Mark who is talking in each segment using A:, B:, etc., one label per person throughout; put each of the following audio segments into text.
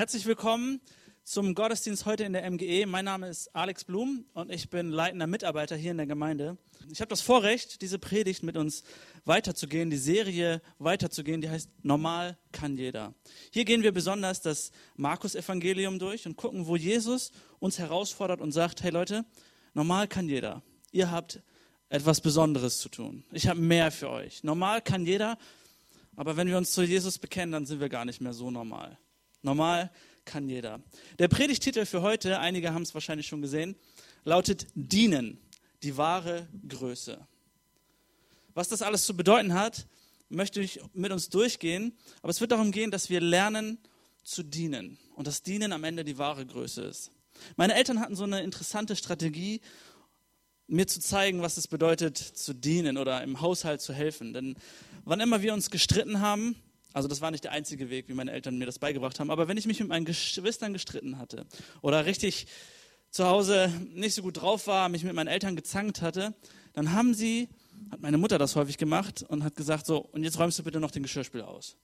A: Herzlich willkommen zum Gottesdienst heute in der MGE. Mein Name ist Alex Blum und ich bin leitender Mitarbeiter hier in der Gemeinde. Ich habe das Vorrecht, diese Predigt mit uns weiterzugehen, die Serie weiterzugehen, die heißt Normal kann jeder. Hier gehen wir besonders das Markus-Evangelium durch und gucken, wo Jesus uns herausfordert und sagt, hey Leute, normal kann jeder. Ihr habt etwas Besonderes zu tun. Ich habe mehr für euch. Normal kann jeder, aber wenn wir uns zu Jesus bekennen, dann sind wir gar nicht mehr so normal. Normal kann jeder. Der Predigtitel für heute, einige haben es wahrscheinlich schon gesehen, lautet Dienen, die wahre Größe. Was das alles zu bedeuten hat, möchte ich mit uns durchgehen, aber es wird darum gehen, dass wir lernen zu dienen und das Dienen am Ende die wahre Größe ist. Meine Eltern hatten so eine interessante Strategie, mir zu zeigen, was es bedeutet, zu dienen oder im Haushalt zu helfen. Denn wann immer wir uns gestritten haben, also das war nicht der einzige Weg, wie meine Eltern mir das beigebracht haben. Aber wenn ich mich mit meinen Geschwistern gestritten hatte oder richtig zu Hause nicht so gut drauf war, mich mit meinen Eltern gezankt hatte, dann haben sie, hat meine Mutter das häufig gemacht und hat gesagt so, und jetzt räumst du bitte noch den Geschirrspüler aus.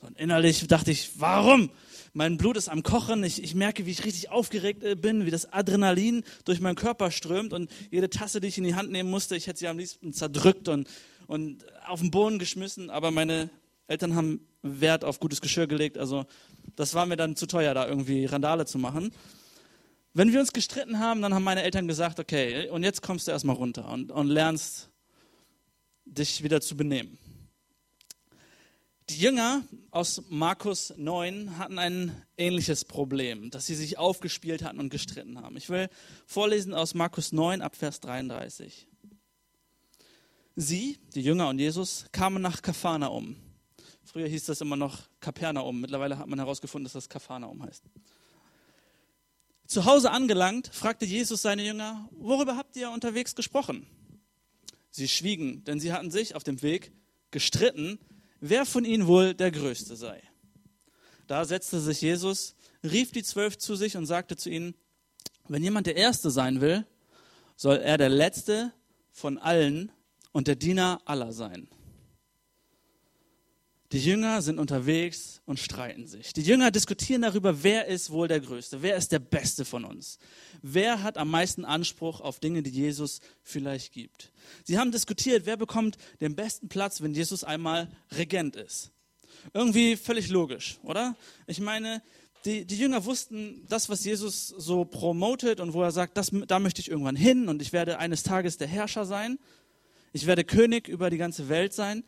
A: Und innerlich dachte ich, warum? Mein Blut ist am Kochen, ich, ich merke, wie ich richtig aufgeregt äh, bin, wie das Adrenalin durch meinen Körper strömt und jede Tasse, die ich in die Hand nehmen musste, ich hätte sie am liebsten zerdrückt und, und auf den Boden geschmissen, aber meine Eltern haben Wert auf gutes Geschirr gelegt, also das war mir dann zu teuer, da irgendwie Randale zu machen. Wenn wir uns gestritten haben, dann haben meine Eltern gesagt, okay, und jetzt kommst du erstmal runter und, und lernst dich wieder zu benehmen. Die Jünger aus Markus 9 hatten ein ähnliches Problem, dass sie sich aufgespielt hatten und gestritten haben. Ich will vorlesen aus Markus 9 ab Vers 33. Sie, die Jünger und Jesus, kamen nach Kafana um Früher hieß das immer noch Kapernaum. Mittlerweile hat man herausgefunden, dass das Kapernaum heißt. Zu Hause angelangt, fragte Jesus seine Jünger, worüber habt ihr unterwegs gesprochen? Sie schwiegen, denn sie hatten sich auf dem Weg gestritten, wer von ihnen wohl der Größte sei. Da setzte sich Jesus, rief die Zwölf zu sich und sagte zu ihnen, wenn jemand der Erste sein will, soll er der Letzte von allen und der Diener aller sein. Die Jünger sind unterwegs und streiten sich. Die Jünger diskutieren darüber, wer ist wohl der Größte, wer ist der Beste von uns, wer hat am meisten Anspruch auf Dinge, die Jesus vielleicht gibt. Sie haben diskutiert, wer bekommt den besten Platz, wenn Jesus einmal Regent ist. Irgendwie völlig logisch, oder? Ich meine, die, die Jünger wussten, das, was Jesus so promotet und wo er sagt, das, da möchte ich irgendwann hin und ich werde eines Tages der Herrscher sein. Ich werde König über die ganze Welt sein.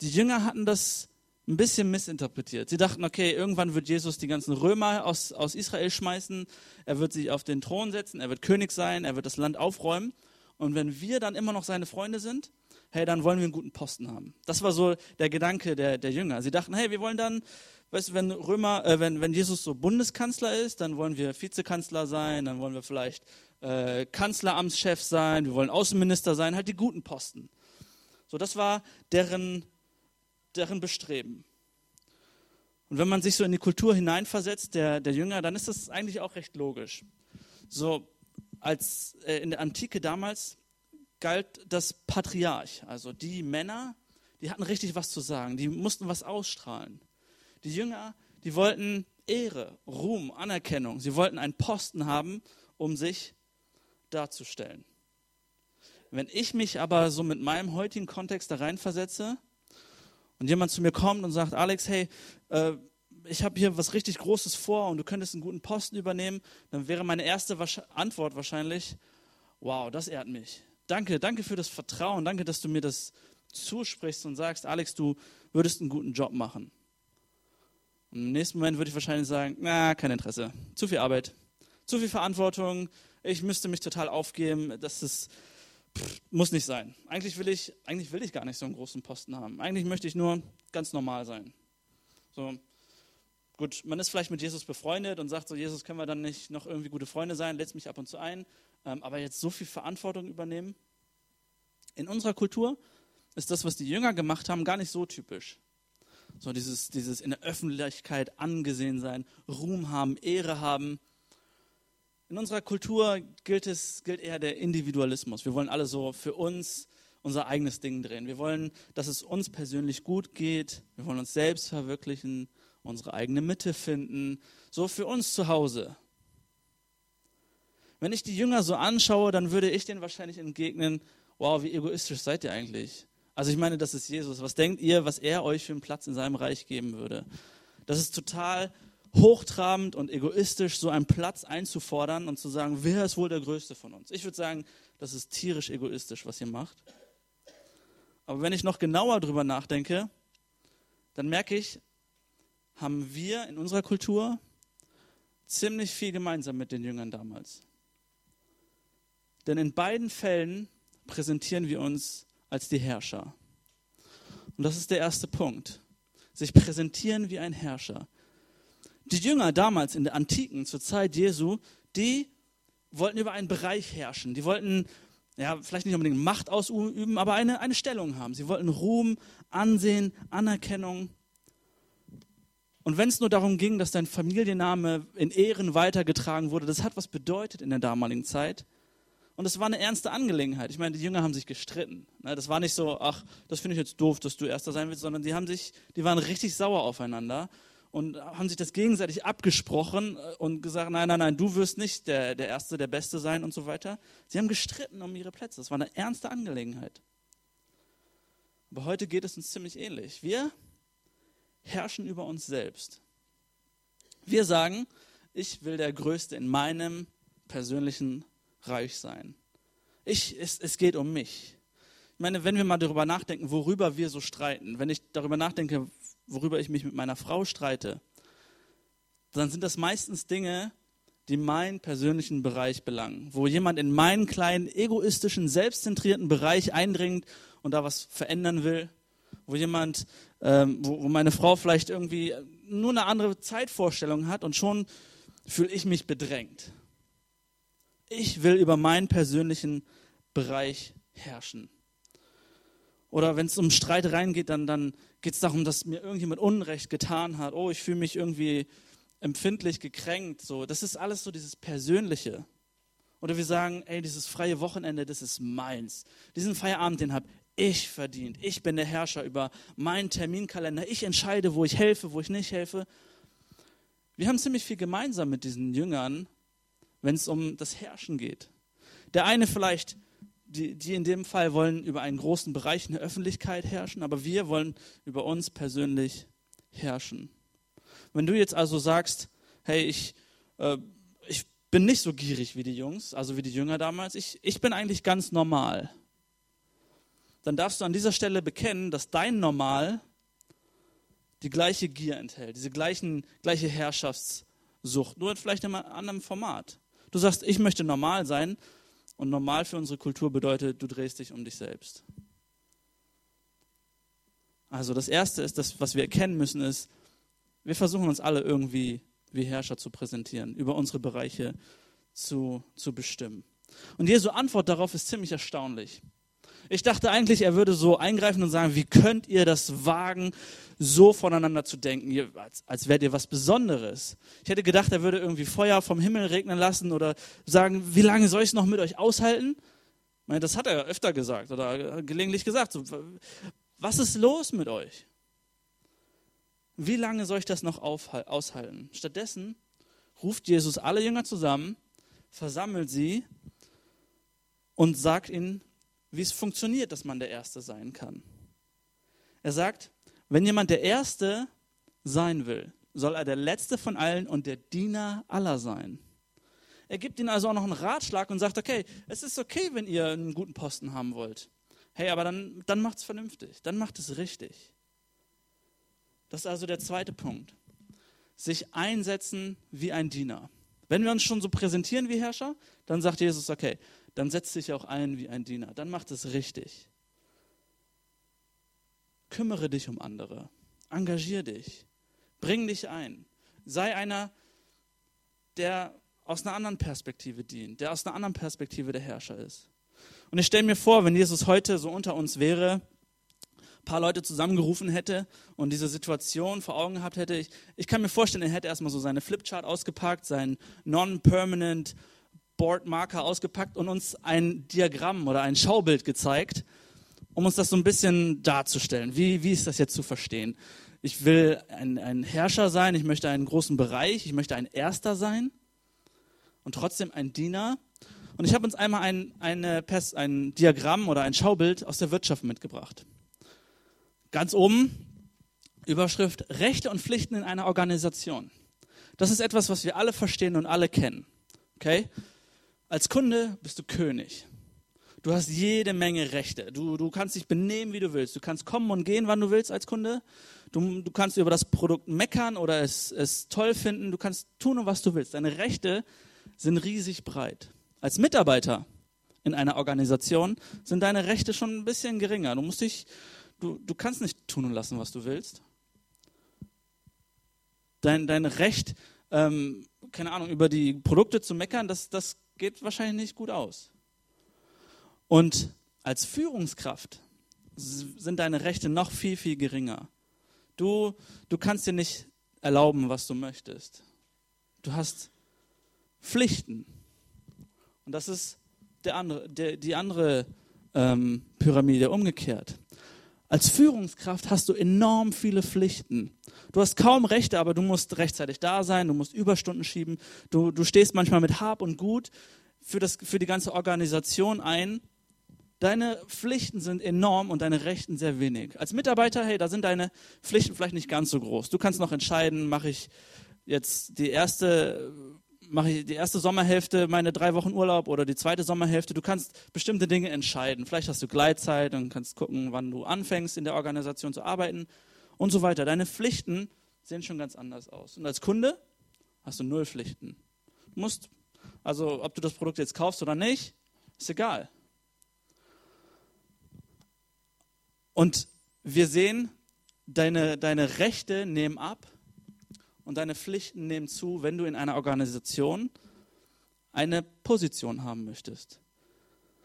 A: Die Jünger hatten das ein bisschen missinterpretiert. Sie dachten, okay, irgendwann wird Jesus die ganzen Römer aus, aus Israel schmeißen, er wird sich auf den Thron setzen, er wird König sein, er wird das Land aufräumen. Und wenn wir dann immer noch seine Freunde sind, hey, dann wollen wir einen guten Posten haben. Das war so der Gedanke der, der Jünger. Sie dachten, hey, wir wollen dann, weißt du, wenn Römer, äh, wenn, wenn Jesus so Bundeskanzler ist, dann wollen wir Vizekanzler sein, dann wollen wir vielleicht äh, Kanzleramtschef sein, wir wollen Außenminister sein, halt die guten Posten. So, das war deren deren Bestreben. Und wenn man sich so in die Kultur hineinversetzt, der, der Jünger, dann ist das eigentlich auch recht logisch. So, als äh, in der Antike damals galt das Patriarch, also die Männer, die hatten richtig was zu sagen, die mussten was ausstrahlen. Die Jünger, die wollten Ehre, Ruhm, Anerkennung, sie wollten einen Posten haben, um sich darzustellen. Wenn ich mich aber so mit meinem heutigen Kontext da reinversetze, und jemand zu mir kommt und sagt, Alex, hey, äh, ich habe hier was richtig Großes vor und du könntest einen guten Posten übernehmen, dann wäre meine erste Antwort wahrscheinlich, wow, das ehrt mich. Danke, danke für das Vertrauen, danke, dass du mir das zusprichst und sagst, Alex, du würdest einen guten Job machen. Und im nächsten Moment würde ich wahrscheinlich sagen, na, kein Interesse, zu viel Arbeit, zu viel Verantwortung, ich müsste mich total aufgeben, das ist muss nicht sein. Eigentlich will, ich, eigentlich will ich gar nicht so einen großen Posten haben. Eigentlich möchte ich nur ganz normal sein. So, gut, man ist vielleicht mit Jesus befreundet und sagt so, Jesus, können wir dann nicht noch irgendwie gute Freunde sein, lädst mich ab und zu ein, ähm, aber jetzt so viel Verantwortung übernehmen. In unserer Kultur ist das, was die Jünger gemacht haben, gar nicht so typisch. So dieses, dieses in der Öffentlichkeit angesehen sein, Ruhm haben, Ehre haben. In unserer Kultur gilt, es, gilt eher der Individualismus. Wir wollen alle so für uns unser eigenes Ding drehen. Wir wollen, dass es uns persönlich gut geht. Wir wollen uns selbst verwirklichen unsere eigene Mitte finden, so für uns zu Hause. Wenn ich die Jünger so anschaue, dann würde ich denen wahrscheinlich entgegnen, wow, wie egoistisch seid ihr eigentlich? Also ich meine, das ist Jesus. Was denkt ihr, was er euch für einen Platz in seinem Reich geben würde? Das ist total hochtrabend und egoistisch, so einen Platz einzufordern und zu sagen, wer ist wohl der Größte von uns? Ich würde sagen, das ist tierisch egoistisch, was ihr macht. Aber wenn ich noch genauer drüber nachdenke, dann merke ich, haben wir in unserer Kultur ziemlich viel gemeinsam mit den Jüngern damals. Denn in beiden Fällen präsentieren wir uns als die Herrscher. Und das ist der erste Punkt. Sich präsentieren wie ein Herrscher. Die Jünger damals in der Antiken, zur Zeit Jesu, die wollten über einen Bereich herrschen. Die wollten, ja, vielleicht nicht unbedingt Macht ausüben, aber eine, eine Stellung haben. Sie wollten Ruhm, Ansehen, Anerkennung. Und wenn es nur darum ging, dass dein Familienname in Ehren weitergetragen wurde, das hat was bedeutet in der damaligen Zeit. Und es war eine ernste Angelegenheit. Ich meine, die Jünger haben sich gestritten. Ne? Das war nicht so, ach, das finde ich jetzt doof, dass du Erster sein willst, sondern die haben sich, die waren richtig sauer aufeinander und haben sich das gegenseitig abgesprochen äh, und gesagt, nein, nein, nein, du wirst nicht der, der Erste, der Beste sein und so weiter. Sie haben gestritten um ihre Plätze. Das war eine ernste Angelegenheit. Aber heute geht es uns ziemlich ähnlich. Wir herrschen über uns selbst. Wir sagen, ich will der Größte in meinem persönlichen Reich sein. Ich, es, es geht um mich. Ich meine, wenn wir mal darüber nachdenken, worüber wir so streiten, wenn ich darüber nachdenke, worüber ich mich mit meiner Frau streite, dann sind das meistens Dinge, die meinen persönlichen Bereich belangen, wo jemand in meinen kleinen, egoistischen, selbstzentrierten Bereich eindringt und da was verändern will, wo jemand, ähm, wo, wo meine Frau vielleicht irgendwie nur eine andere Zeitvorstellung hat und schon fühle ich mich bedrängt. Ich will über meinen persönlichen Bereich herrschen. Oder wenn es um Streit reingeht, dann, dann geht es darum, dass mir irgendjemand Unrecht getan hat. Oh, ich fühle mich irgendwie empfindlich gekränkt. So, das ist alles so dieses Persönliche. Oder wir sagen, ey, dieses freie Wochenende, das ist meins. Diesen Feierabend, den habe ich verdient. Ich bin der Herrscher über meinen Terminkalender. Ich entscheide, wo ich helfe, wo ich nicht helfe. Wir haben ziemlich viel gemeinsam mit diesen Jüngern, wenn es um das Herrschen geht. Der eine vielleicht die, die in dem Fall wollen über einen großen Bereich in der Öffentlichkeit herrschen, aber wir wollen über uns persönlich herrschen. Wenn du jetzt also sagst, hey, ich, äh, ich bin nicht so gierig wie die Jungs, also wie die Jünger damals, ich, ich bin eigentlich ganz normal, dann darfst du an dieser Stelle bekennen, dass dein Normal die gleiche Gier enthält, diese gleichen, gleiche Herrschaftssucht, nur vielleicht in einem anderen Format. Du sagst, ich möchte normal sein, und normal für unsere Kultur bedeutet, du drehst dich um dich selbst. Also das Erste ist, das, was wir erkennen müssen, ist, wir versuchen uns alle irgendwie wie Herrscher zu präsentieren, über unsere Bereiche zu, zu bestimmen. Und Jesu Antwort darauf ist ziemlich erstaunlich. Ich dachte eigentlich, er würde so eingreifen und sagen, wie könnt ihr das wagen, so voneinander zu denken, als, als wärt ihr was Besonderes. Ich hätte gedacht, er würde irgendwie Feuer vom Himmel regnen lassen oder sagen, wie lange soll ich es noch mit euch aushalten? Das hat er öfter gesagt oder gelegentlich gesagt. Was ist los mit euch? Wie lange soll ich das noch aushalten? Stattdessen ruft Jesus alle Jünger zusammen, versammelt sie und sagt ihnen, wie es funktioniert, dass man der Erste sein kann. Er sagt, wenn jemand der Erste sein will, soll er der Letzte von allen und der Diener aller sein. Er gibt ihnen also auch noch einen Ratschlag und sagt, okay, es ist okay, wenn ihr einen guten Posten haben wollt. Hey, aber dann, dann macht es vernünftig, dann macht es richtig. Das ist also der zweite Punkt. Sich einsetzen wie ein Diener. Wenn wir uns schon so präsentieren wie Herrscher, dann sagt Jesus, okay, dann setz dich auch ein wie ein Diener. Dann macht es richtig. Kümmere dich um andere. Engagier dich. Bring dich ein. Sei einer, der aus einer anderen Perspektive dient, der aus einer anderen Perspektive der Herrscher ist. Und ich stelle mir vor, wenn Jesus heute so unter uns wäre, ein paar Leute zusammengerufen hätte und diese Situation vor Augen gehabt hätte, ich, ich kann mir vorstellen, er hätte erstmal so seine Flipchart ausgepackt, sein Non-Permanent Boardmarker ausgepackt und uns ein Diagramm oder ein Schaubild gezeigt, um uns das so ein bisschen darzustellen. Wie, wie ist das jetzt zu verstehen? ich will ein, ein Herrscher sein, ich möchte einen großen Bereich, ich möchte ein Erster sein und trotzdem ein Diener. Und ich habe uns einmal ein, eine, ein Diagramm oder ein Schaubild aus der Wirtschaft mitgebracht. Ganz oben Überschrift Rechte und Pflichten in einer Organisation. Das ist etwas, was wir alle verstehen und alle kennen. Okay? Als Kunde bist du König. Du hast jede Menge Rechte. Du, du kannst dich benehmen, wie du willst. Du kannst kommen und gehen, wann du willst als Kunde. Du, du kannst über das Produkt meckern oder es, es toll finden. Du kannst tun, was du willst. Deine Rechte sind riesig breit. Als Mitarbeiter in einer Organisation sind deine Rechte schon ein bisschen geringer. Du musst dich, du, du kannst nicht tun und lassen, was du willst. Dein, dein Recht, ähm, keine Ahnung, über die Produkte zu meckern, das, das geht wahrscheinlich nicht gut aus. Und als Führungskraft sind deine Rechte noch viel, viel geringer. Du, du kannst dir nicht erlauben, was du möchtest. Du hast Pflichten. Und das ist der andere, der, die andere ähm, Pyramide umgekehrt. Als Führungskraft hast du enorm viele Pflichten. Du hast kaum Rechte, aber du musst rechtzeitig da sein, du musst Überstunden schieben, du, du stehst manchmal mit Hab und Gut für, das, für die ganze Organisation ein Deine Pflichten sind enorm und deine Rechten sehr wenig. Als Mitarbeiter, hey, da sind deine Pflichten vielleicht nicht ganz so groß. Du kannst noch entscheiden, mache ich jetzt die erste, mache ich die erste Sommerhälfte meine drei Wochen Urlaub oder die zweite Sommerhälfte. Du kannst bestimmte Dinge entscheiden. Vielleicht hast du Gleitzeit und kannst gucken, wann du anfängst in der Organisation zu arbeiten und so weiter. Deine Pflichten sehen schon ganz anders aus. Und als Kunde hast du null Pflichten. Du musst, also ob du das Produkt jetzt kaufst oder nicht, ist egal. Und wir sehen, deine, deine Rechte nehmen ab und deine Pflichten nehmen zu, wenn du in einer Organisation eine Position haben möchtest.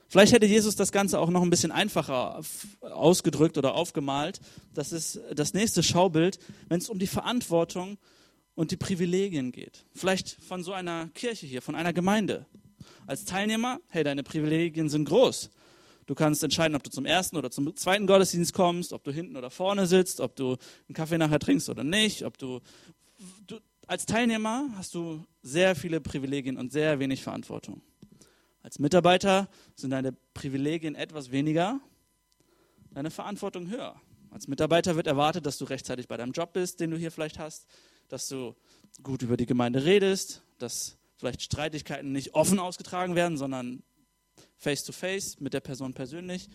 A: Vielleicht hätte Jesus das Ganze auch noch ein bisschen einfacher ausgedrückt oder aufgemalt. Das ist das nächste Schaubild, wenn es um die Verantwortung und die Privilegien geht. Vielleicht von so einer Kirche hier, von einer Gemeinde. Als Teilnehmer, hey, deine Privilegien sind groß. Du kannst entscheiden, ob du zum ersten oder zum zweiten Gottesdienst kommst, ob du hinten oder vorne sitzt, ob du einen Kaffee nachher trinkst oder nicht, ob du, du als Teilnehmer hast du sehr viele Privilegien und sehr wenig Verantwortung. Als Mitarbeiter sind deine Privilegien etwas weniger, deine Verantwortung höher. Als Mitarbeiter wird erwartet, dass du rechtzeitig bei deinem Job bist, den du hier vielleicht hast, dass du gut über die Gemeinde redest, dass vielleicht Streitigkeiten nicht offen ausgetragen werden, sondern face to face mit der Person persönlich.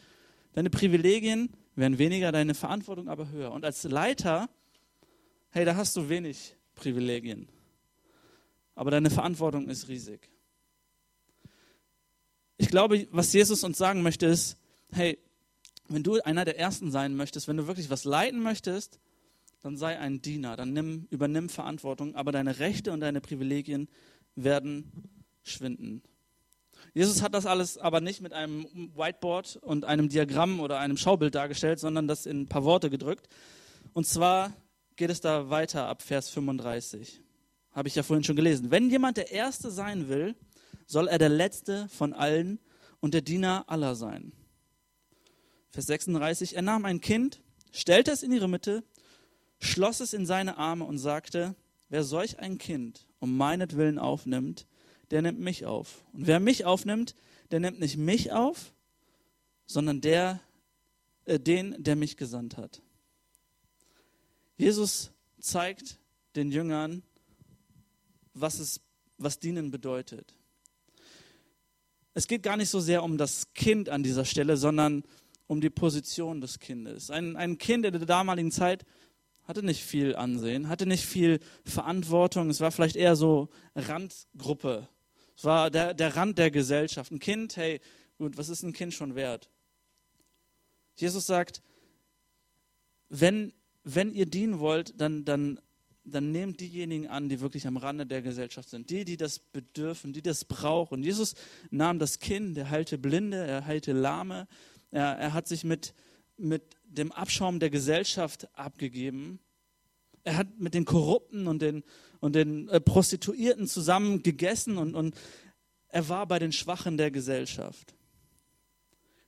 A: Deine Privilegien werden weniger, deine Verantwortung aber höher. Und als Leiter, hey, da hast du wenig Privilegien. Aber deine Verantwortung ist riesig. Ich glaube, was Jesus uns sagen möchte, ist, hey, wenn du einer der Ersten sein möchtest, wenn du wirklich was leiten möchtest, dann sei ein Diener, dann nimm, übernimm Verantwortung, aber deine Rechte und deine Privilegien werden schwinden. Jesus hat das alles aber nicht mit einem Whiteboard und einem Diagramm oder einem Schaubild dargestellt, sondern das in ein paar Worte gedrückt. Und zwar geht es da weiter ab Vers 35. Habe ich ja vorhin schon gelesen. Wenn jemand der Erste sein will, soll er der Letzte von allen und der Diener aller sein. Vers 36. Er nahm ein Kind, stellte es in ihre Mitte, schloss es in seine Arme und sagte, wer solch ein Kind um meinetwillen aufnimmt, der nimmt mich auf. Und wer mich aufnimmt, der nimmt nicht mich auf, sondern der, äh, den, der mich gesandt hat. Jesus zeigt den Jüngern, was, es, was Dienen bedeutet. Es geht gar nicht so sehr um das Kind an dieser Stelle, sondern um die Position des Kindes. Ein, ein Kind in der damaligen Zeit hatte nicht viel Ansehen, hatte nicht viel Verantwortung. Es war vielleicht eher so Randgruppe es war der, der Rand der Gesellschaft. Ein Kind, hey, gut, was ist ein Kind schon wert? Jesus sagt, wenn, wenn ihr dienen wollt, dann, dann, dann nehmt diejenigen an, die wirklich am Rande der Gesellschaft sind. Die, die das bedürfen, die das brauchen. Jesus nahm das Kind, er heilte Blinde, er heilte Lahme. Er, er hat sich mit, mit dem Abschaum der Gesellschaft abgegeben. Er hat mit den Korrupten und den, und den äh, Prostituierten zusammen gegessen und, und er war bei den Schwachen der Gesellschaft.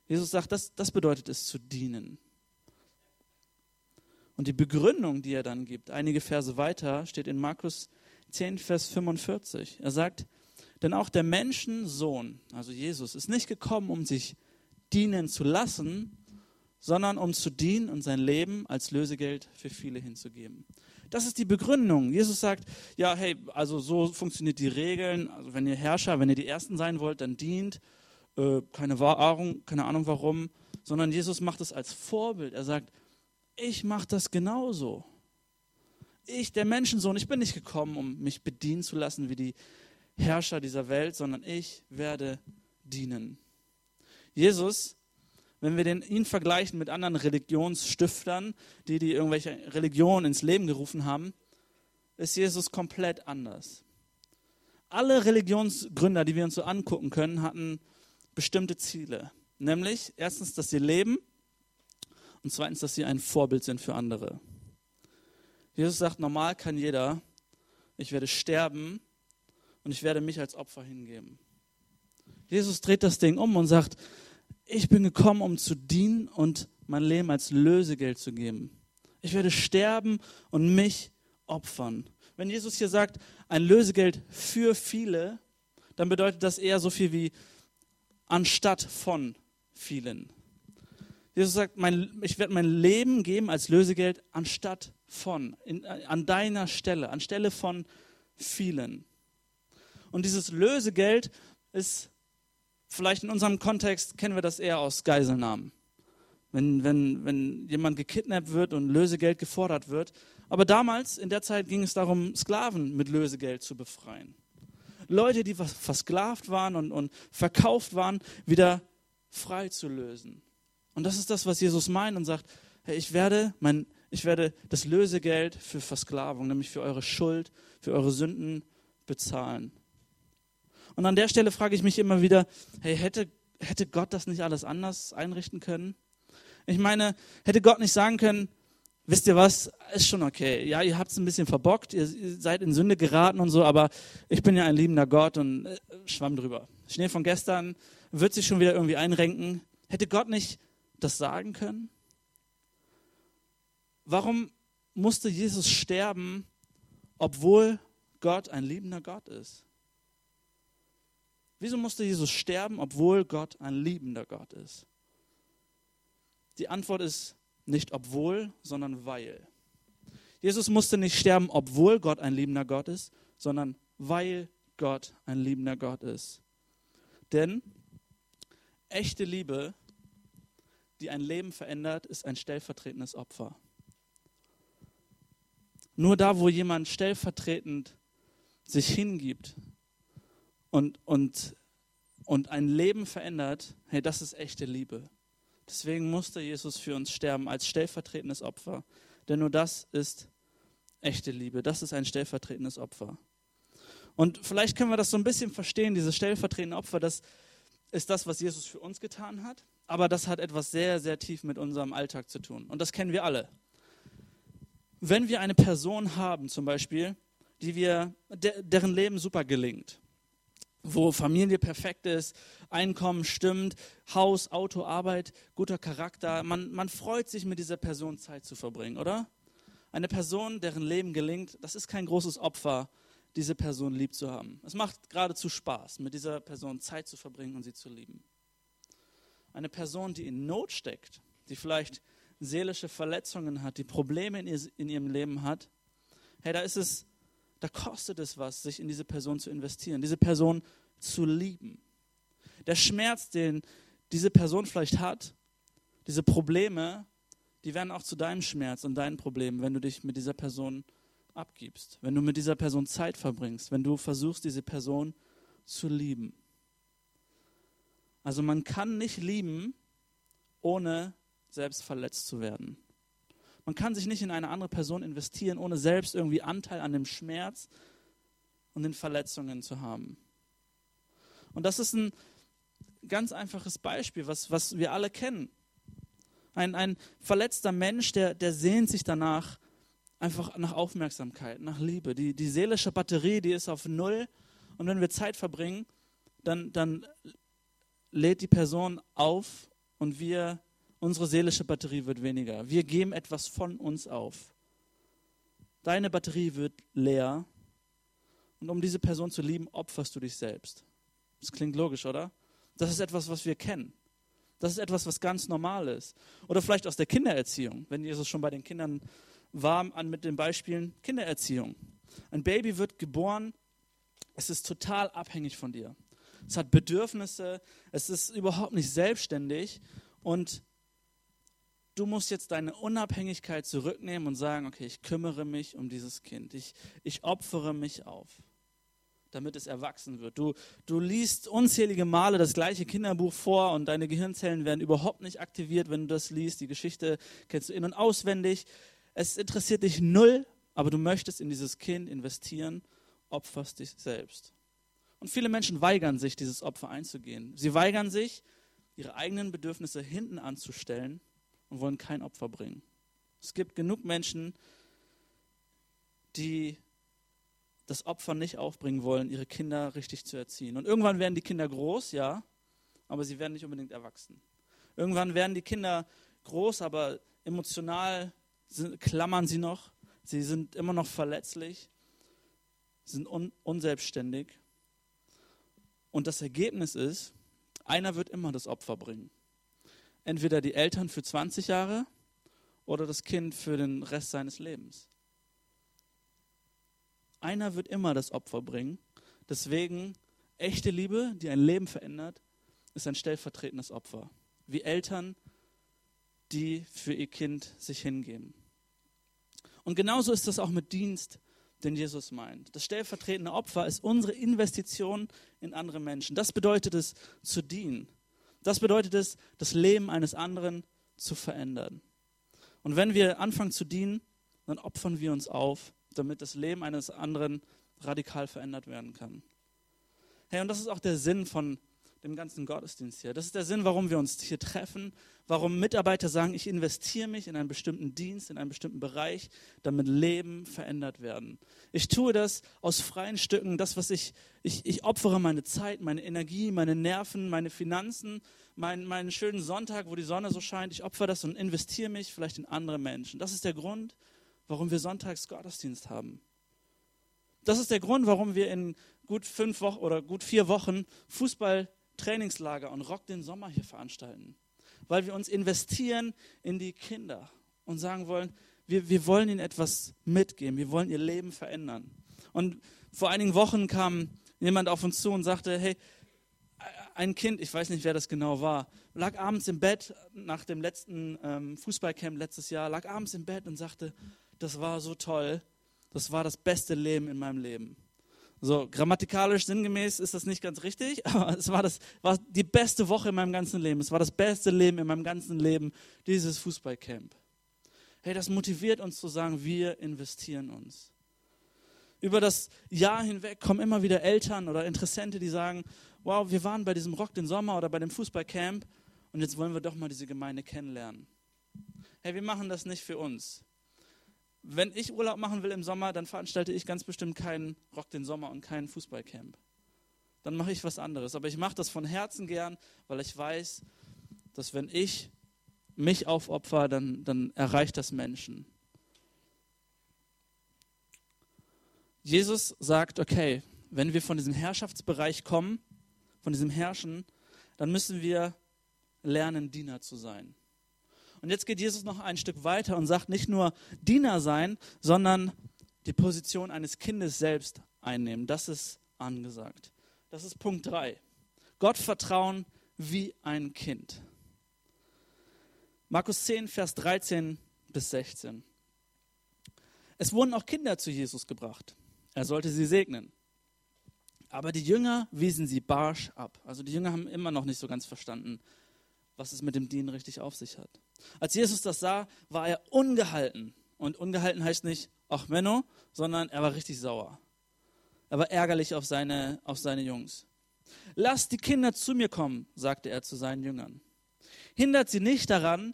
A: Jesus sagt, das, das bedeutet es zu dienen. Und die Begründung, die er dann gibt, einige Verse weiter, steht in Markus 10, Vers 45. Er sagt, denn auch der Menschensohn, also Jesus, ist nicht gekommen, um sich dienen zu lassen, sondern um zu dienen und sein Leben als Lösegeld für viele hinzugeben. Das ist die Begründung. Jesus sagt, ja, hey, also so funktioniert die Regeln. Also wenn ihr Herrscher, wenn ihr die Ersten sein wollt, dann dient. Äh, keine, Ahnung, keine Ahnung warum, sondern Jesus macht es als Vorbild. Er sagt, ich mache das genauso. Ich, der Menschensohn, ich bin nicht gekommen, um mich bedienen zu lassen wie die Herrscher dieser Welt, sondern ich werde dienen. Jesus, wenn wir den, ihn vergleichen mit anderen Religionsstiftern, die die irgendwelche Religionen ins Leben gerufen haben, ist Jesus komplett anders. Alle Religionsgründer, die wir uns so angucken können, hatten bestimmte Ziele. Nämlich erstens, dass sie leben und zweitens, dass sie ein Vorbild sind für andere. Jesus sagt, normal kann jeder, ich werde sterben und ich werde mich als Opfer hingeben. Jesus dreht das Ding um und sagt, ich bin gekommen, um zu dienen und mein Leben als Lösegeld zu geben. Ich werde sterben und mich opfern. Wenn Jesus hier sagt, ein Lösegeld für viele, dann bedeutet das eher so viel wie anstatt von vielen. Jesus sagt, mein, ich werde mein Leben geben als Lösegeld anstatt von, in, an deiner Stelle, anstelle von vielen. Und dieses Lösegeld ist, vielleicht in unserem Kontext kennen wir das eher aus Geiselnahmen. Wenn, wenn, wenn jemand gekidnappt wird und Lösegeld gefordert wird. Aber damals, in der Zeit, ging es darum, Sklaven mit Lösegeld zu befreien. Leute, die versklavt waren und, und verkauft waren, wieder frei zu lösen. Und das ist das, was Jesus meint und sagt, hey, ich werde, mein, ich werde das Lösegeld für Versklavung, nämlich für eure Schuld, für eure Sünden bezahlen. Und an der Stelle frage ich mich immer wieder, hey, hätte, hätte Gott das nicht alles anders einrichten können? Ich meine, hätte Gott nicht sagen können, wisst ihr was, ist schon okay. Ja, ihr habt es ein bisschen verbockt, ihr, seid in Sünde geraten und so, aber ich bin ja ein liebender Gott und äh, schwamm drüber. Schnee von gestern wird sich schon wieder irgendwie einrenken. Hätte Gott nicht das sagen können? Warum musste Jesus sterben, obwohl Gott ein liebender Gott ist? Wieso musste Jesus sterben, obwohl Gott ein liebender Gott ist? Die Antwort ist nicht obwohl, sondern weil. Jesus musste nicht sterben, obwohl Gott ein liebender Gott ist, sondern weil Gott ein liebender Gott ist. Denn echte Liebe, die ein Leben verändert, ist ein stellvertretendes Opfer. Nur da, wo jemand stellvertretend sich hingibt und, und, und ein Leben verändert, hey, das ist echte Liebe. Deswegen musste Jesus für uns sterben als stellvertretendes Opfer. Denn nur das ist echte Liebe. Das ist ein stellvertretendes Opfer. Und vielleicht können wir das so ein bisschen verstehen, dieses stellvertretende Opfer, das ist das, was Jesus für uns getan hat. Aber das hat etwas sehr, sehr tief mit unserem Alltag zu tun. Und das kennen wir alle. Wenn wir eine Person haben, zum Beispiel, die wir, deren Leben super gelingt, wo Familie perfekt ist, Einkommen stimmt, Haus, Auto, Arbeit, guter Charakter. Man, man freut sich, mit dieser Person Zeit zu verbringen, oder? Eine Person, deren Leben gelingt, das ist kein großes Opfer, diese Person lieb zu haben. Es macht geradezu Spaß, mit dieser Person Zeit zu verbringen und sie zu lieben. Eine Person, die in Not steckt, die vielleicht seelische Verletzungen hat, die Probleme in, ihr, in ihrem Leben hat, hey, da ist es da kostet es was, sich in diese Person zu investieren, diese Person zu lieben. Der Schmerz, den diese Person vielleicht hat, diese Probleme, die werden auch zu deinem Schmerz und deinen Problemen, wenn du dich mit dieser Person abgibst, wenn du mit dieser Person Zeit verbringst, wenn du versuchst, diese Person zu lieben. Also man kann nicht lieben, ohne selbst verletzt zu werden. Man kann sich nicht in eine andere Person investieren, ohne selbst irgendwie Anteil an dem Schmerz und den Verletzungen zu haben. Und das ist ein ganz einfaches Beispiel, was, was wir alle kennen. Ein, ein verletzter Mensch, der, der sehnt sich danach einfach nach Aufmerksamkeit, nach Liebe. Die, die seelische Batterie, die ist auf Null. Und wenn wir Zeit verbringen, dann, dann lädt die Person auf und wir Unsere seelische Batterie wird weniger. Wir geben etwas von uns auf. Deine Batterie wird leer. Und um diese Person zu lieben, opferst du dich selbst. Das klingt logisch, oder? Das ist etwas, was wir kennen. Das ist etwas, was ganz normal ist. Oder vielleicht aus der Kindererziehung, wenn Jesus schon bei den Kindern war, an mit den Beispielen Kindererziehung. Ein Baby wird geboren, es ist total abhängig von dir. Es hat Bedürfnisse, es ist überhaupt nicht selbstständig und du musst jetzt deine Unabhängigkeit zurücknehmen und sagen, okay, ich kümmere mich um dieses Kind, ich, ich opfere mich auf, damit es erwachsen wird. Du, du liest unzählige Male das gleiche Kinderbuch vor und deine Gehirnzellen werden überhaupt nicht aktiviert, wenn du das liest. Die Geschichte kennst du in und auswendig. Es interessiert dich null, aber du möchtest in dieses Kind investieren, opferst dich selbst. Und viele Menschen weigern sich, dieses Opfer einzugehen. Sie weigern sich, ihre eigenen Bedürfnisse hinten anzustellen und wollen kein Opfer bringen. Es gibt genug Menschen, die das Opfer nicht aufbringen wollen, ihre Kinder richtig zu erziehen. Und irgendwann werden die Kinder groß, ja, aber sie werden nicht unbedingt erwachsen. Irgendwann werden die Kinder groß, aber emotional sind, klammern sie noch. Sie sind immer noch verletzlich, sind un, unselbstständig. Und das Ergebnis ist, einer wird immer das Opfer bringen entweder die Eltern für 20 Jahre oder das Kind für den Rest seines Lebens. Einer wird immer das Opfer bringen. Deswegen, echte Liebe, die ein Leben verändert, ist ein stellvertretendes Opfer. Wie Eltern, die für ihr Kind sich hingeben. Und genauso ist das auch mit Dienst, den Jesus meint. Das stellvertretende Opfer ist unsere Investition in andere Menschen. Das bedeutet es, zu dienen. Das bedeutet es, das Leben eines anderen zu verändern. Und wenn wir anfangen zu dienen, dann opfern wir uns auf, damit das Leben eines anderen radikal verändert werden kann. Hey, und das ist auch der Sinn von dem ganzen Gottesdienst hier. Das ist der Sinn, warum wir uns hier treffen, warum Mitarbeiter sagen, ich investiere mich in einen bestimmten Dienst, in einen bestimmten Bereich, damit Leben verändert werden. Ich tue das aus freien Stücken, das, was ich, ich, ich opfere meine Zeit, meine Energie, meine Nerven, meine Finanzen, mein, meinen schönen Sonntag, wo die Sonne so scheint, ich opfere das und investiere mich vielleicht in andere Menschen. Das ist der Grund, warum wir sonntags Gottesdienst haben. Das ist der Grund, warum wir in gut fünf Wochen oder gut vier Wochen Fußball Trainingslager und Rock den Sommer hier veranstalten. Weil wir uns investieren in die Kinder und sagen wollen, wir, wir wollen ihnen etwas mitgeben, wir wollen ihr Leben verändern. Und vor einigen Wochen kam jemand auf uns zu und sagte, hey, ein Kind, ich weiß nicht, wer das genau war, lag abends im Bett nach dem letzten ähm, Fußballcamp letztes Jahr, lag abends im Bett und sagte, das war so toll, das war das beste Leben in meinem Leben. So, grammatikalisch sinngemäß ist das nicht ganz richtig, aber es war, das, war die beste Woche in meinem ganzen Leben. Es war das beste Leben in meinem ganzen Leben, dieses Fußballcamp. Hey, das motiviert uns zu sagen, wir investieren uns. Über das Jahr hinweg kommen immer wieder Eltern oder Interessente, die sagen, wow, wir waren bei diesem Rock den Sommer oder bei dem Fußballcamp und jetzt wollen wir doch mal diese Gemeinde kennenlernen. Hey, wir machen das nicht für uns wenn ich Urlaub machen will im Sommer, dann veranstalte ich ganz bestimmt keinen Rock den Sommer und keinen Fußballcamp. Dann mache ich was anderes. Aber ich mache das von Herzen gern, weil ich weiß, dass wenn ich mich aufopfer, dann, dann erreicht das Menschen. Jesus sagt, okay, wenn wir von diesem Herrschaftsbereich kommen, von diesem Herrschen, dann müssen wir lernen, Diener zu sein. Und jetzt geht Jesus noch ein Stück weiter und sagt nicht nur Diener sein, sondern die Position eines Kindes selbst einnehmen. Das ist angesagt. Das ist Punkt 3. Gott vertrauen wie ein Kind. Markus 10, Vers 13 bis 16. Es wurden auch Kinder zu Jesus gebracht. Er sollte sie segnen. Aber die Jünger wiesen sie barsch ab. Also die Jünger haben immer noch nicht so ganz verstanden, was es mit dem Dienen richtig auf sich hat. Als Jesus das sah, war er ungehalten. Und ungehalten heißt nicht, ach Menno, sondern er war richtig sauer. Er war ärgerlich auf seine, auf seine Jungs. Lasst die Kinder zu mir kommen, sagte er zu seinen Jüngern. Hindert sie nicht daran,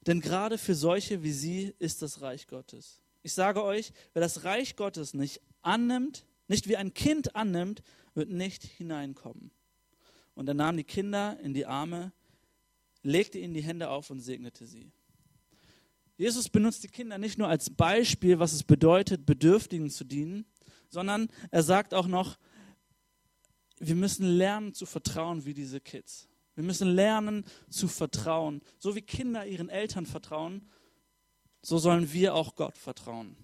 A: denn gerade für solche wie sie ist das Reich Gottes. Ich sage euch, wer das Reich Gottes nicht annimmt, nicht wie ein Kind annimmt, wird nicht hineinkommen. Und er nahm die Kinder in die Arme, legte ihnen die Hände auf und segnete sie. Jesus benutzt die Kinder nicht nur als Beispiel, was es bedeutet, Bedürftigen zu dienen, sondern er sagt auch noch, wir müssen lernen zu vertrauen wie diese Kids. Wir müssen lernen zu vertrauen. So wie Kinder ihren Eltern vertrauen, so sollen wir auch Gott vertrauen.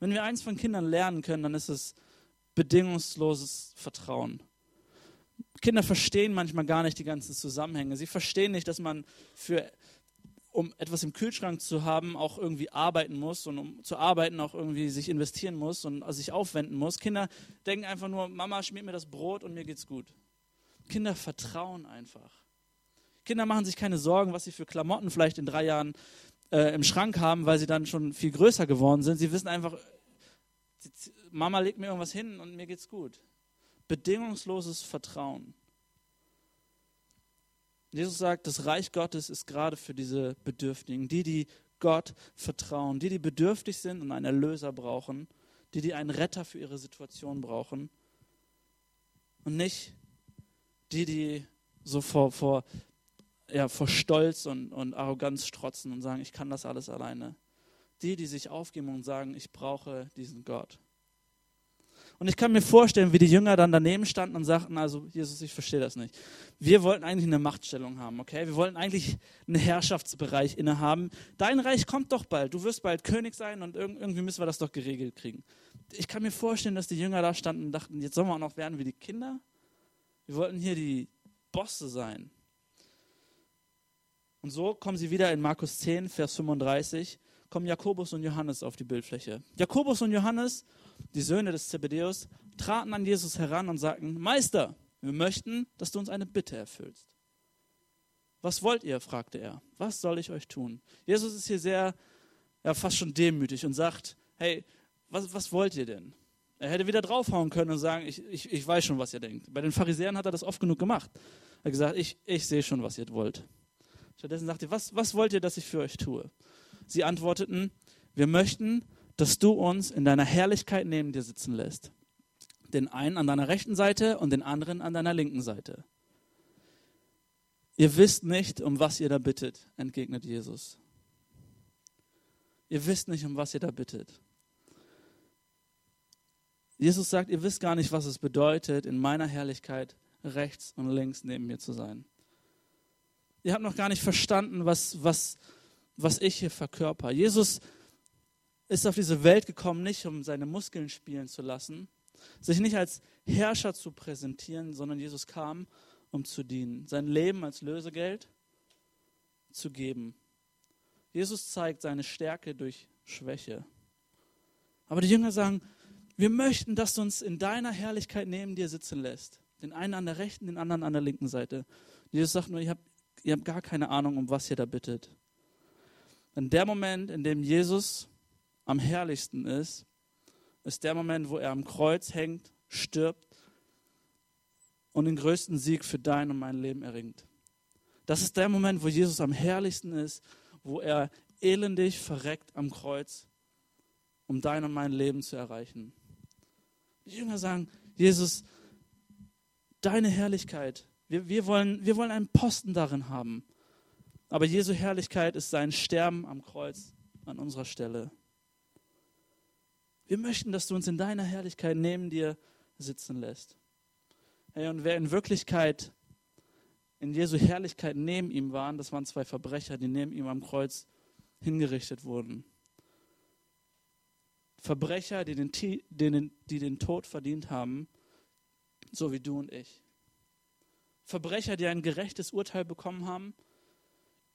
A: Wenn wir eins von Kindern lernen können, dann ist es bedingungsloses Vertrauen. Kinder verstehen manchmal gar nicht die ganzen Zusammenhänge. Sie verstehen nicht, dass man für um etwas im Kühlschrank zu haben, auch irgendwie arbeiten muss und um zu arbeiten auch irgendwie sich investieren muss und sich aufwenden muss. Kinder denken einfach nur, Mama schmiert mir das Brot und mir geht's gut. Kinder vertrauen einfach. Kinder machen sich keine Sorgen, was sie für Klamotten vielleicht in drei Jahren äh, im Schrank haben, weil sie dann schon viel größer geworden sind. Sie wissen einfach, Mama legt mir irgendwas hin und mir geht's gut. Bedingungsloses Vertrauen. Jesus sagt, das Reich Gottes ist gerade für diese Bedürftigen, die, die Gott vertrauen, die, die bedürftig sind und einen Erlöser brauchen, die, die einen Retter für ihre Situation brauchen und nicht die, die so vor, vor, ja, vor Stolz und, und Arroganz strotzen und sagen, ich kann das alles alleine. Die, die sich aufgeben und sagen, ich brauche diesen Gott. Und ich kann mir vorstellen, wie die Jünger dann daneben standen und sagten, also Jesus, ich verstehe das nicht. Wir wollten eigentlich eine Machtstellung haben, okay? Wir wollten eigentlich einen Herrschaftsbereich innehaben. Dein Reich kommt doch bald. Du wirst bald König sein und irgendwie müssen wir das doch geregelt kriegen. Ich kann mir vorstellen, dass die Jünger da standen und dachten, jetzt sollen wir auch noch werden wie die Kinder? Wir wollten hier die Bosse sein. Und so kommen sie wieder in Markus 10, Vers 35, kommen Jakobus und Johannes auf die Bildfläche. Jakobus und Johannes die Söhne des Zebedäus, traten an Jesus heran und sagten, Meister, wir möchten, dass du uns eine Bitte erfüllst. Was wollt ihr? fragte er. Was soll ich euch tun? Jesus ist hier sehr, ja, fast schon demütig und sagt, hey, was, was wollt ihr denn? Er hätte wieder draufhauen können und sagen, ich, ich, ich weiß schon, was ihr denkt. Bei den Pharisäern hat er das oft genug gemacht. Er hat gesagt, ich, ich sehe schon, was ihr wollt. Stattdessen sagte er, was, was wollt ihr, dass ich für euch tue? Sie antworteten, wir möchten, dass du uns in deiner Herrlichkeit neben dir sitzen lässt. Den einen an deiner rechten Seite und den anderen an deiner linken Seite. Ihr wisst nicht, um was ihr da bittet, entgegnet Jesus. Ihr wisst nicht, um was ihr da bittet. Jesus sagt, ihr wisst gar nicht, was es bedeutet, in meiner Herrlichkeit rechts und links neben mir zu sein. Ihr habt noch gar nicht verstanden, was, was, was ich hier verkörper. Jesus ist auf diese Welt gekommen, nicht um seine Muskeln spielen zu lassen, sich nicht als Herrscher zu präsentieren, sondern Jesus kam, um zu dienen, sein Leben als Lösegeld zu geben. Jesus zeigt seine Stärke durch Schwäche. Aber die Jünger sagen, wir möchten, dass du uns in deiner Herrlichkeit neben dir sitzen lässt. Den einen an der rechten, den anderen an der linken Seite. Jesus sagt nur, ihr habt, ihr habt gar keine Ahnung, um was ihr da bittet. In der Moment, in dem Jesus am herrlichsten ist, ist der Moment, wo er am Kreuz hängt, stirbt und den größten Sieg für dein und mein Leben erringt. Das ist der Moment, wo Jesus am herrlichsten ist, wo er elendig verreckt am Kreuz, um dein und mein Leben zu erreichen. Die Jünger sagen, Jesus, deine Herrlichkeit, wir, wir, wollen, wir wollen einen Posten darin haben. Aber Jesu Herrlichkeit ist sein Sterben am Kreuz an unserer Stelle. Wir möchten, dass du uns in deiner Herrlichkeit neben dir sitzen lässt. Hey, und wer in Wirklichkeit in Jesu Herrlichkeit neben ihm waren, das waren zwei Verbrecher, die neben ihm am Kreuz hingerichtet wurden. Verbrecher, die den, die den, die den Tod verdient haben, so wie du und ich. Verbrecher, die ein gerechtes Urteil bekommen haben,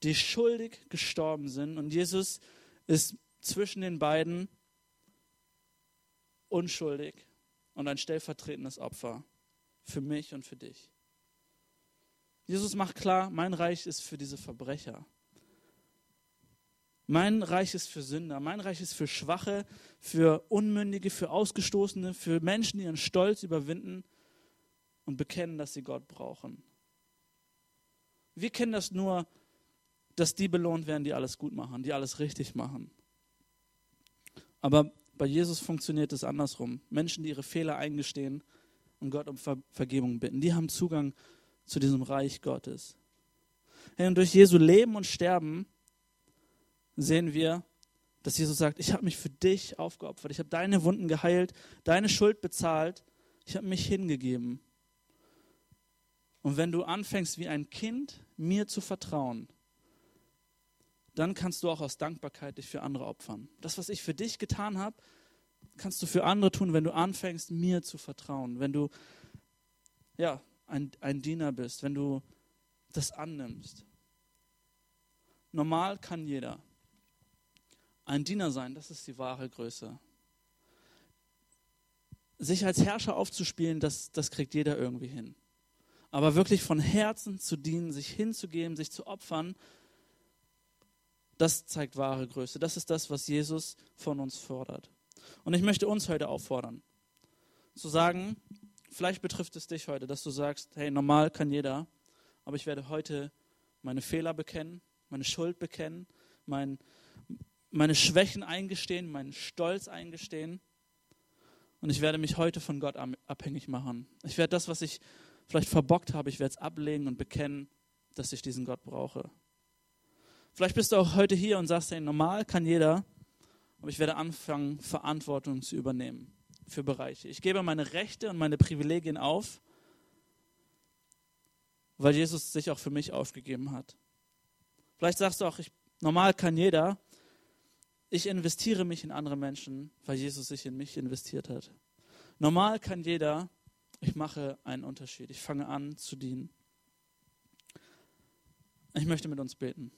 A: die schuldig gestorben sind. Und Jesus ist zwischen den beiden unschuldig und ein stellvertretendes Opfer für mich und für dich. Jesus macht klar, mein Reich ist für diese Verbrecher. Mein Reich ist für Sünder, mein Reich ist für Schwache, für Unmündige, für Ausgestoßene, für Menschen, die ihren Stolz überwinden und bekennen, dass sie Gott brauchen. Wir kennen das nur, dass die belohnt werden, die alles gut machen, die alles richtig machen. Aber bei Jesus funktioniert es andersrum. Menschen, die ihre Fehler eingestehen und Gott um Ver Vergebung bitten, die haben Zugang zu diesem Reich Gottes. Und durch Jesu Leben und Sterben sehen wir, dass Jesus sagt, ich habe mich für dich aufgeopfert, ich habe deine Wunden geheilt, deine Schuld bezahlt, ich habe mich hingegeben. Und wenn du anfängst, wie ein Kind mir zu vertrauen, dann kannst du auch aus Dankbarkeit dich für andere opfern. Das, was ich für dich getan habe, kannst du für andere tun, wenn du anfängst, mir zu vertrauen, wenn du ja, ein, ein Diener bist, wenn du das annimmst. Normal kann jeder ein Diener sein, das ist die wahre Größe. Sich als Herrscher aufzuspielen, das, das kriegt jeder irgendwie hin. Aber wirklich von Herzen zu dienen, sich hinzugeben, sich zu opfern, das zeigt wahre Größe. Das ist das, was Jesus von uns fordert. Und ich möchte uns heute auffordern, zu sagen, vielleicht betrifft es dich heute, dass du sagst, hey, normal kann jeder, aber ich werde heute meine Fehler bekennen, meine Schuld bekennen, mein, meine Schwächen eingestehen, meinen Stolz eingestehen. Und ich werde mich heute von Gott abhängig machen. Ich werde das, was ich vielleicht verbockt habe, ich werde es ablegen und bekennen, dass ich diesen Gott brauche. Vielleicht bist du auch heute hier und sagst, hey, normal kann jeder, aber ich werde anfangen, Verantwortung zu übernehmen für Bereiche. Ich gebe meine Rechte und meine Privilegien auf, weil Jesus sich auch für mich aufgegeben hat. Vielleicht sagst du auch, ich, normal kann jeder, ich investiere mich in andere Menschen, weil Jesus sich in mich investiert hat. Normal kann jeder, ich mache einen Unterschied. Ich fange an zu dienen. Ich möchte mit uns beten.